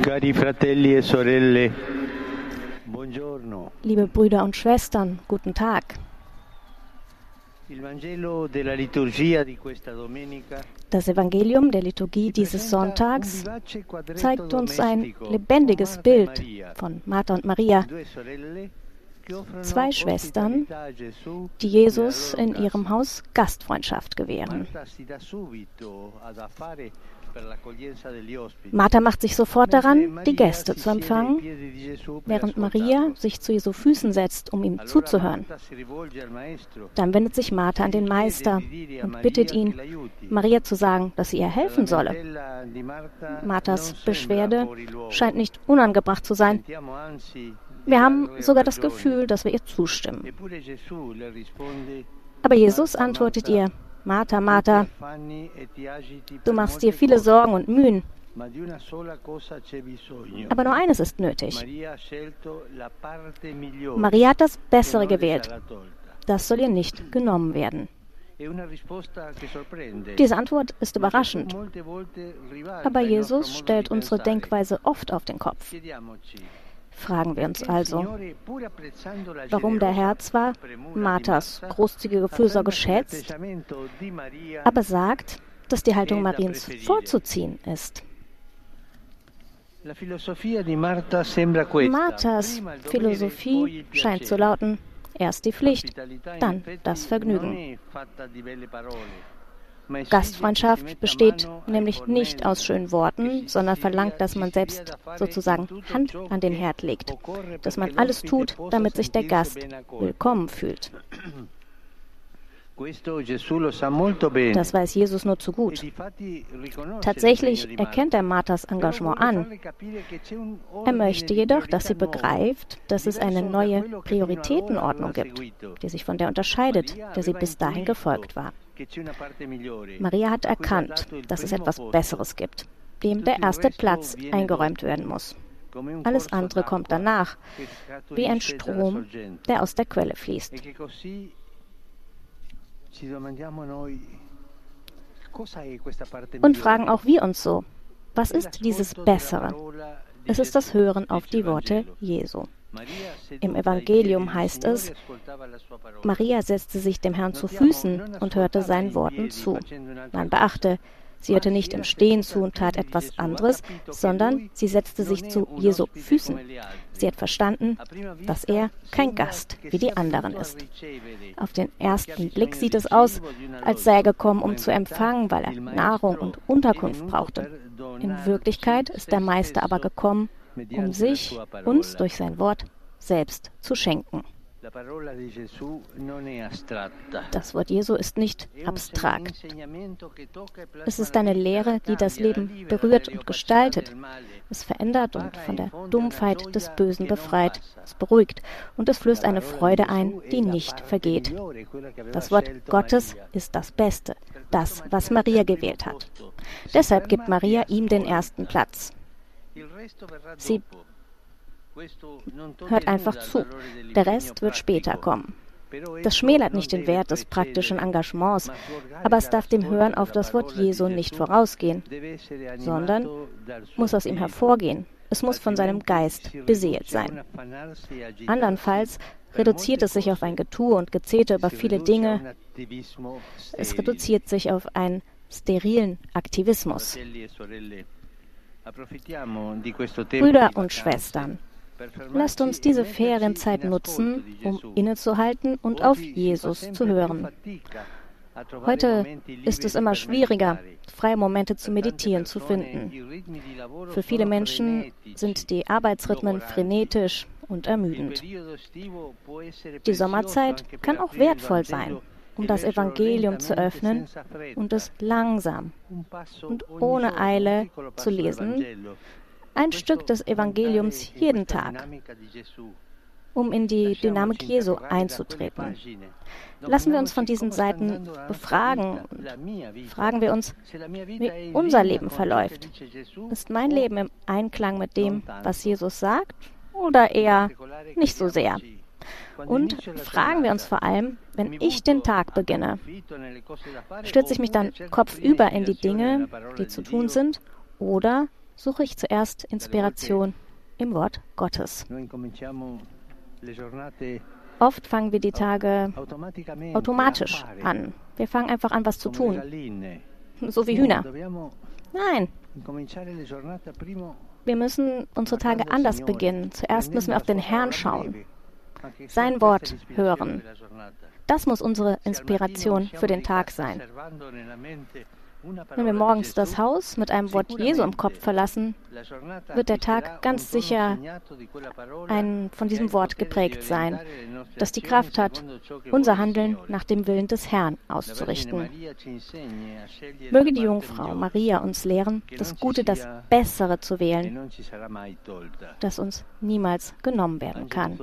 Cari fratelli e sorelle, buongiorno. Liebe Brüder und Schwestern, guten Tag. Das Evangelium der Liturgie dieses Sonntags zeigt uns ein lebendiges Bild von Martha und Maria, zwei Schwestern, die e Jesus in ihrem Haus Gastfreundschaft gewähren. Martha macht sich sofort daran, die Gäste zu empfangen, während Maria sich zu Jesu Füßen setzt, um ihm zuzuhören. Dann wendet sich Martha an den Meister und bittet ihn, Maria zu sagen, dass sie ihr helfen solle. Marthas Beschwerde scheint nicht unangebracht zu sein. Wir haben sogar das Gefühl, dass wir ihr zustimmen. Aber Jesus antwortet ihr, Martha, Martha, du machst dir viele Sorgen und Mühen, aber nur eines ist nötig. Maria hat das Bessere gewählt. Das soll ihr nicht genommen werden. Diese Antwort ist überraschend, aber Jesus stellt unsere Denkweise oft auf den Kopf. Fragen wir uns also, warum der Herr zwar Marthas großzügige Fürsorge schätzt, aber sagt, dass die Haltung Mariens vorzuziehen ist. Marthas Philosophie scheint zu lauten, erst die Pflicht, dann das Vergnügen. Gastfreundschaft besteht nämlich nicht aus schönen Worten, sondern verlangt, dass man selbst sozusagen Hand an den Herd legt, dass man alles tut, damit sich der Gast willkommen fühlt. Das weiß Jesus nur zu gut. Tatsächlich erkennt er Marthas Engagement an. Er möchte jedoch, dass sie begreift, dass es eine neue Prioritätenordnung gibt, die sich von der unterscheidet, der sie bis dahin gefolgt war. Maria hat erkannt, dass es etwas Besseres gibt, dem der erste Platz eingeräumt werden muss. Alles andere kommt danach, wie ein Strom, der aus der Quelle fließt. Und fragen auch wir uns so, was ist dieses Bessere? Es ist das Hören auf die Worte Jesu. Im Evangelium heißt es, Maria setzte sich dem Herrn zu Füßen und hörte seinen Worten zu. Man beachte, sie hörte nicht im Stehen zu und tat etwas anderes, sondern sie setzte sich zu Jesu Füßen. Sie hat verstanden, dass er kein Gast wie die anderen ist. Auf den ersten Blick sieht es aus, als sei er gekommen, um zu empfangen, weil er Nahrung und Unterkunft brauchte. In Wirklichkeit ist der Meister aber gekommen, um sich uns durch sein Wort selbst zu schenken. Das Wort Jesu ist nicht abstrakt. Es ist eine Lehre, die das Leben berührt und gestaltet. Es verändert und von der Dumpfheit des Bösen befreit. Es beruhigt und es flößt eine Freude ein, die nicht vergeht. Das Wort Gottes ist das Beste, das, was Maria gewählt hat. Deshalb gibt Maria ihm den ersten Platz. Sie hört einfach zu. Der Rest wird später kommen. Das schmälert nicht den Wert des praktischen Engagements, aber es darf dem Hören auf das Wort Jesu nicht vorausgehen, sondern muss aus ihm hervorgehen. Es muss von seinem Geist beseelt sein. Andernfalls reduziert es sich auf ein Getue und Gezete über viele Dinge. Es reduziert sich auf einen sterilen Aktivismus. Brüder und Schwestern, lasst uns diese Ferienzeit nutzen, um innezuhalten und auf Jesus zu hören. Heute ist es immer schwieriger, freie Momente zu meditieren zu finden. Für viele Menschen sind die Arbeitsrhythmen frenetisch und ermüdend. Die Sommerzeit kann auch wertvoll sein, um das Evangelium zu öffnen und es langsam und ohne Eile zu lesen, ein Stück des Evangeliums jeden Tag, um in die Dynamik Jesu einzutreten. Lassen wir uns von diesen Seiten befragen. Fragen wir uns, wie unser Leben verläuft. Ist mein Leben im Einklang mit dem, was Jesus sagt, oder eher nicht so sehr? Und fragen wir uns vor allem, wenn ich den Tag beginne, stürze ich mich dann kopfüber in die Dinge, die zu tun sind, oder suche ich zuerst Inspiration im Wort Gottes. Oft fangen wir die Tage automatisch an. Wir fangen einfach an, was zu tun. So wie Hühner. Nein. Wir müssen unsere Tage anders beginnen. Zuerst müssen wir auf den Herrn schauen, sein Wort hören. Das muss unsere Inspiration für den Tag sein. Wenn wir morgens das Haus mit einem Wort Jesu im Kopf verlassen, wird der Tag ganz sicher ein, von diesem Wort geprägt sein, das die Kraft hat, unser Handeln nach dem Willen des Herrn auszurichten. Möge die Jungfrau Maria uns lehren, das Gute, das Bessere zu wählen, das uns niemals genommen werden kann.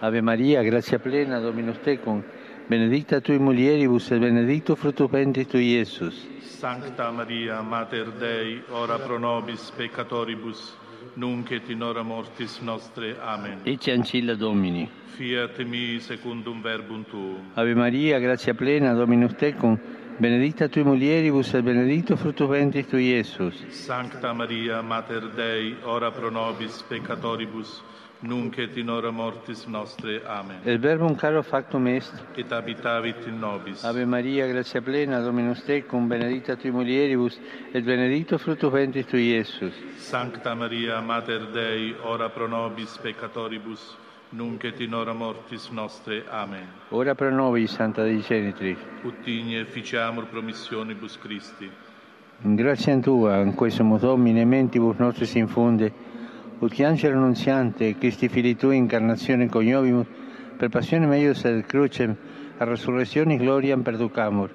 Ave Maria, grazia plena, Dominus tecum, benedicta tui mulieribus et benedictus fructus ventris tui, Iesus. Sancta Maria, Mater Dei, ora pro nobis peccatoribus, nunc et in hora mortis nostre. Amen. Ecce ancilla Domini. Fiat mi secundum verbum tuum. Ave Maria, grazia plena, Dominus tecum, benedicta tui mulieribus et benedictus fructus ventris tui, Iesus. Sancta Maria, Mater Dei, ora pro nobis peccatoribus, nunc et in hora mortis nostre. Amen. El verbum caro factum est, Et habitavit in nobis. Ave Maria, grazia plena, Dominus tecum, benedicta tui mulieribus, et benedictus fructus ventris tui, Iesus. Sancta Maria, Mater Dei, ora pro nobis peccatoribus, nunc et in hora mortis nostre. Amen. Ora pro nobis, Santa Dei Genitri, Ut igne ficiamur promissionibus Christi. in gratia Tua, in cui sumus Domine, mentibus nostris infunde, ut che angelo annunziante, Christi Fili Tui, incarnazione coniovimus, per passione meius et crucem, a resurrectionis gloriam perducamur,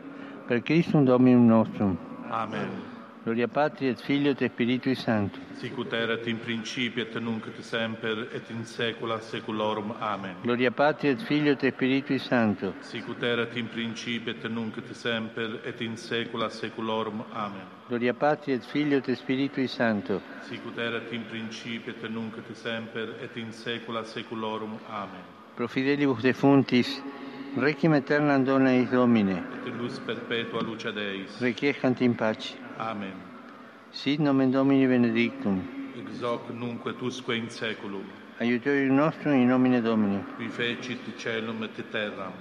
per Christum Dominum nostrum. Amen. Gloria Patri et Filio et Spiritui Sancto. Sicut erat in principio et nunc et semper et in saecula saeculorum. Amen. Gloria Patri et Filio et Spiritui Sancto. Sicut erat in principio et nunc et semper et in saecula saeculorum. Amen. Gloria Patri et Filio et Spiritui Sancto. Sicut erat in principio et nunc et semper et in saecula saeculorum. Amen. Pro fidelibus defuntis, requiem aeternam dona eis Domine, Et luz perpetua luce Deis. requiescant in pace. Amen. Sit nomen Domini benedictum. Ex hoc nunc et usque in saeculum. Aiutorium nostrum in nomine Domini. Qui fecit caelum et terram.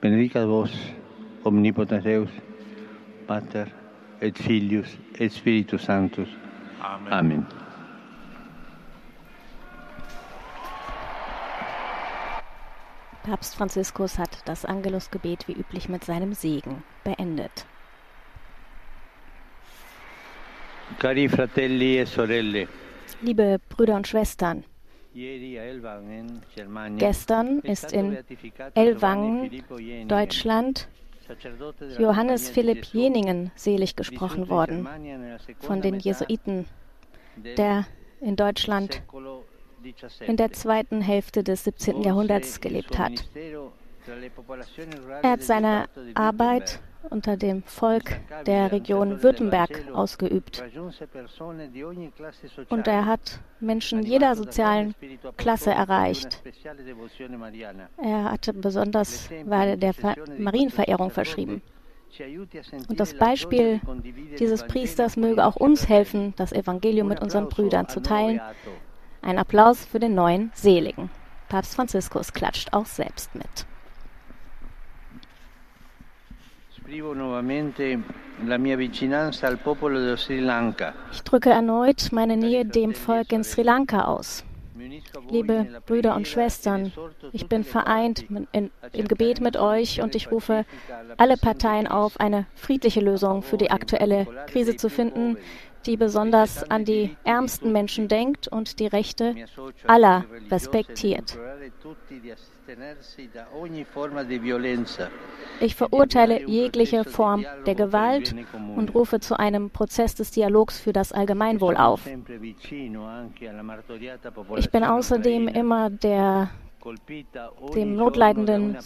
Benedicat vos omnipotens Deus, Pater et Filius et Spiritus Sanctus. Amen. Amen. Papst Franziskus hat das Angelusgebet wie üblich mit seinem Segen beendet. Cari fratelli e sorelle, Liebe Brüder und Schwestern, Elwangen, gestern ist in Ellwangen, Jeningen, Deutschland, Johannes Philipp Jeningen selig gesprochen worden von den Jesuiten, der in Deutschland. In der zweiten Hälfte des 17. Volse Jahrhunderts gelebt hat. Er hat seine Arbeit unter dem Volk der Region Württemberg ausgeübt. Und er hat Menschen jeder sozialen Klasse erreicht. Er hatte besonders, er der Ver Marienverehrung verschrieben. Und das Beispiel dieses Priesters möge auch uns helfen, das Evangelium mit unseren Brüdern zu teilen. Ein Applaus für den neuen Seligen. Papst Franziskus klatscht auch selbst mit. Ich drücke erneut meine Nähe dem Volk in Sri Lanka aus. Liebe Brüder und Schwestern, ich bin vereint in, im Gebet mit euch und ich rufe alle Parteien auf, eine friedliche Lösung für die aktuelle Krise zu finden, die besonders an die ärmsten Menschen denkt und die Rechte aller respektiert. Ich verurteile jegliche Form der Gewalt und rufe zu einem Prozess des Dialogs für das Allgemeinwohl auf. Ich bin außerdem immer der, dem, notleidenden,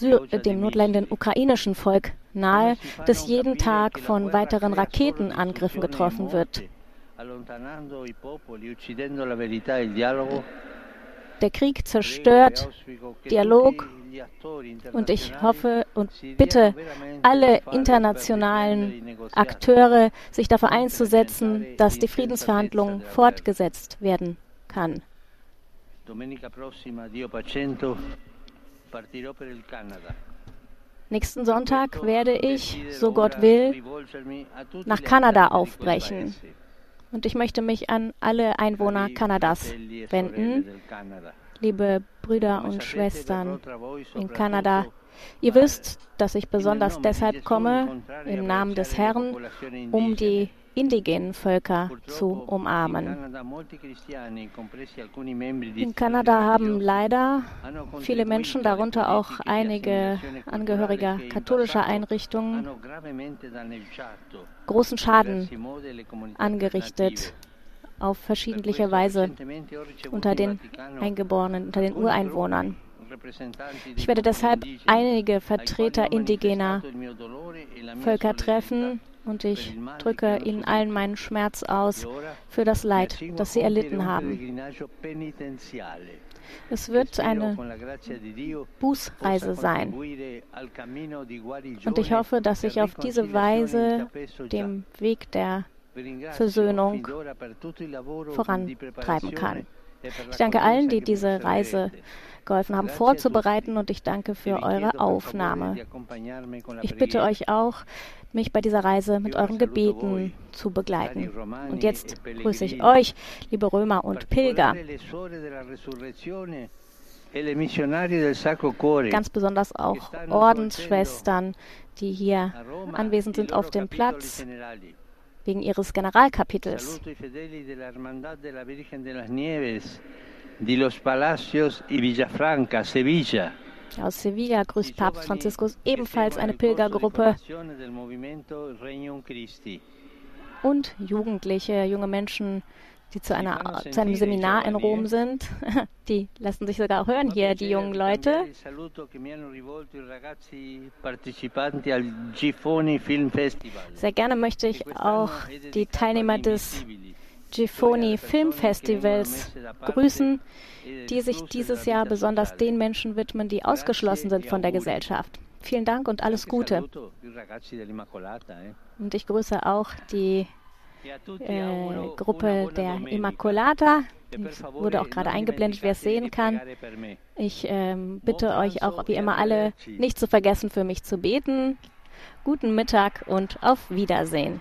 dem notleidenden ukrainischen Volk nahe, das jeden Tag von weiteren Raketenangriffen getroffen wird. Der Krieg zerstört Dialog. Und ich hoffe und bitte alle internationalen Akteure, sich dafür einzusetzen, dass die Friedensverhandlungen fortgesetzt werden kann. Nächsten Sonntag werde ich, so Gott will, nach Kanada aufbrechen. Und ich möchte mich an alle Einwohner Kanadas wenden. Liebe Brüder und Schwestern in Kanada, ihr wisst, dass ich besonders deshalb komme, im Namen des Herrn, um die indigenen Völker zu umarmen. In Kanada haben leider viele Menschen, darunter auch einige Angehörige katholischer Einrichtungen, großen Schaden angerichtet auf verschiedene Weise unter den Eingeborenen, unter den Ureinwohnern. Ich werde deshalb einige Vertreter indigener Völker treffen und ich drücke ihnen allen meinen Schmerz aus für das Leid, das sie erlitten haben. Es wird eine Bußreise sein. Und ich hoffe, dass ich auf diese Weise dem Weg der Versöhnung vorantreiben kann. Ich danke allen, die diese Reise geholfen haben vorzubereiten und ich danke für eure Aufnahme. Ich bitte euch auch, mich bei dieser Reise mit euren Gebeten zu begleiten. Und jetzt grüße ich euch, liebe Römer und Pilger. Ganz besonders auch Ordensschwestern, die hier anwesend sind auf dem Platz wegen ihres Generalkapitels. Aus Sevilla grüßt Papst Franziskus ebenfalls eine Pilgergruppe. und Jugendliche, junge Menschen, die zu, einer, zu einem Seminar in Rom sind. Die lassen sich sogar auch hören hier, die jungen Leute. Sehr gerne möchte ich auch die Teilnehmer des Gifoni Filmfestivals grüßen, die sich dieses Jahr besonders den Menschen widmen, die ausgeschlossen sind von der Gesellschaft. Vielen Dank und alles Gute. Und ich grüße auch die äh, Gruppe der Immaculata. Ich wurde auch gerade eingeblendet, wer es sehen kann. Ich ähm, bitte euch auch wie immer alle nicht zu vergessen, für mich zu beten. Guten Mittag und auf Wiedersehen.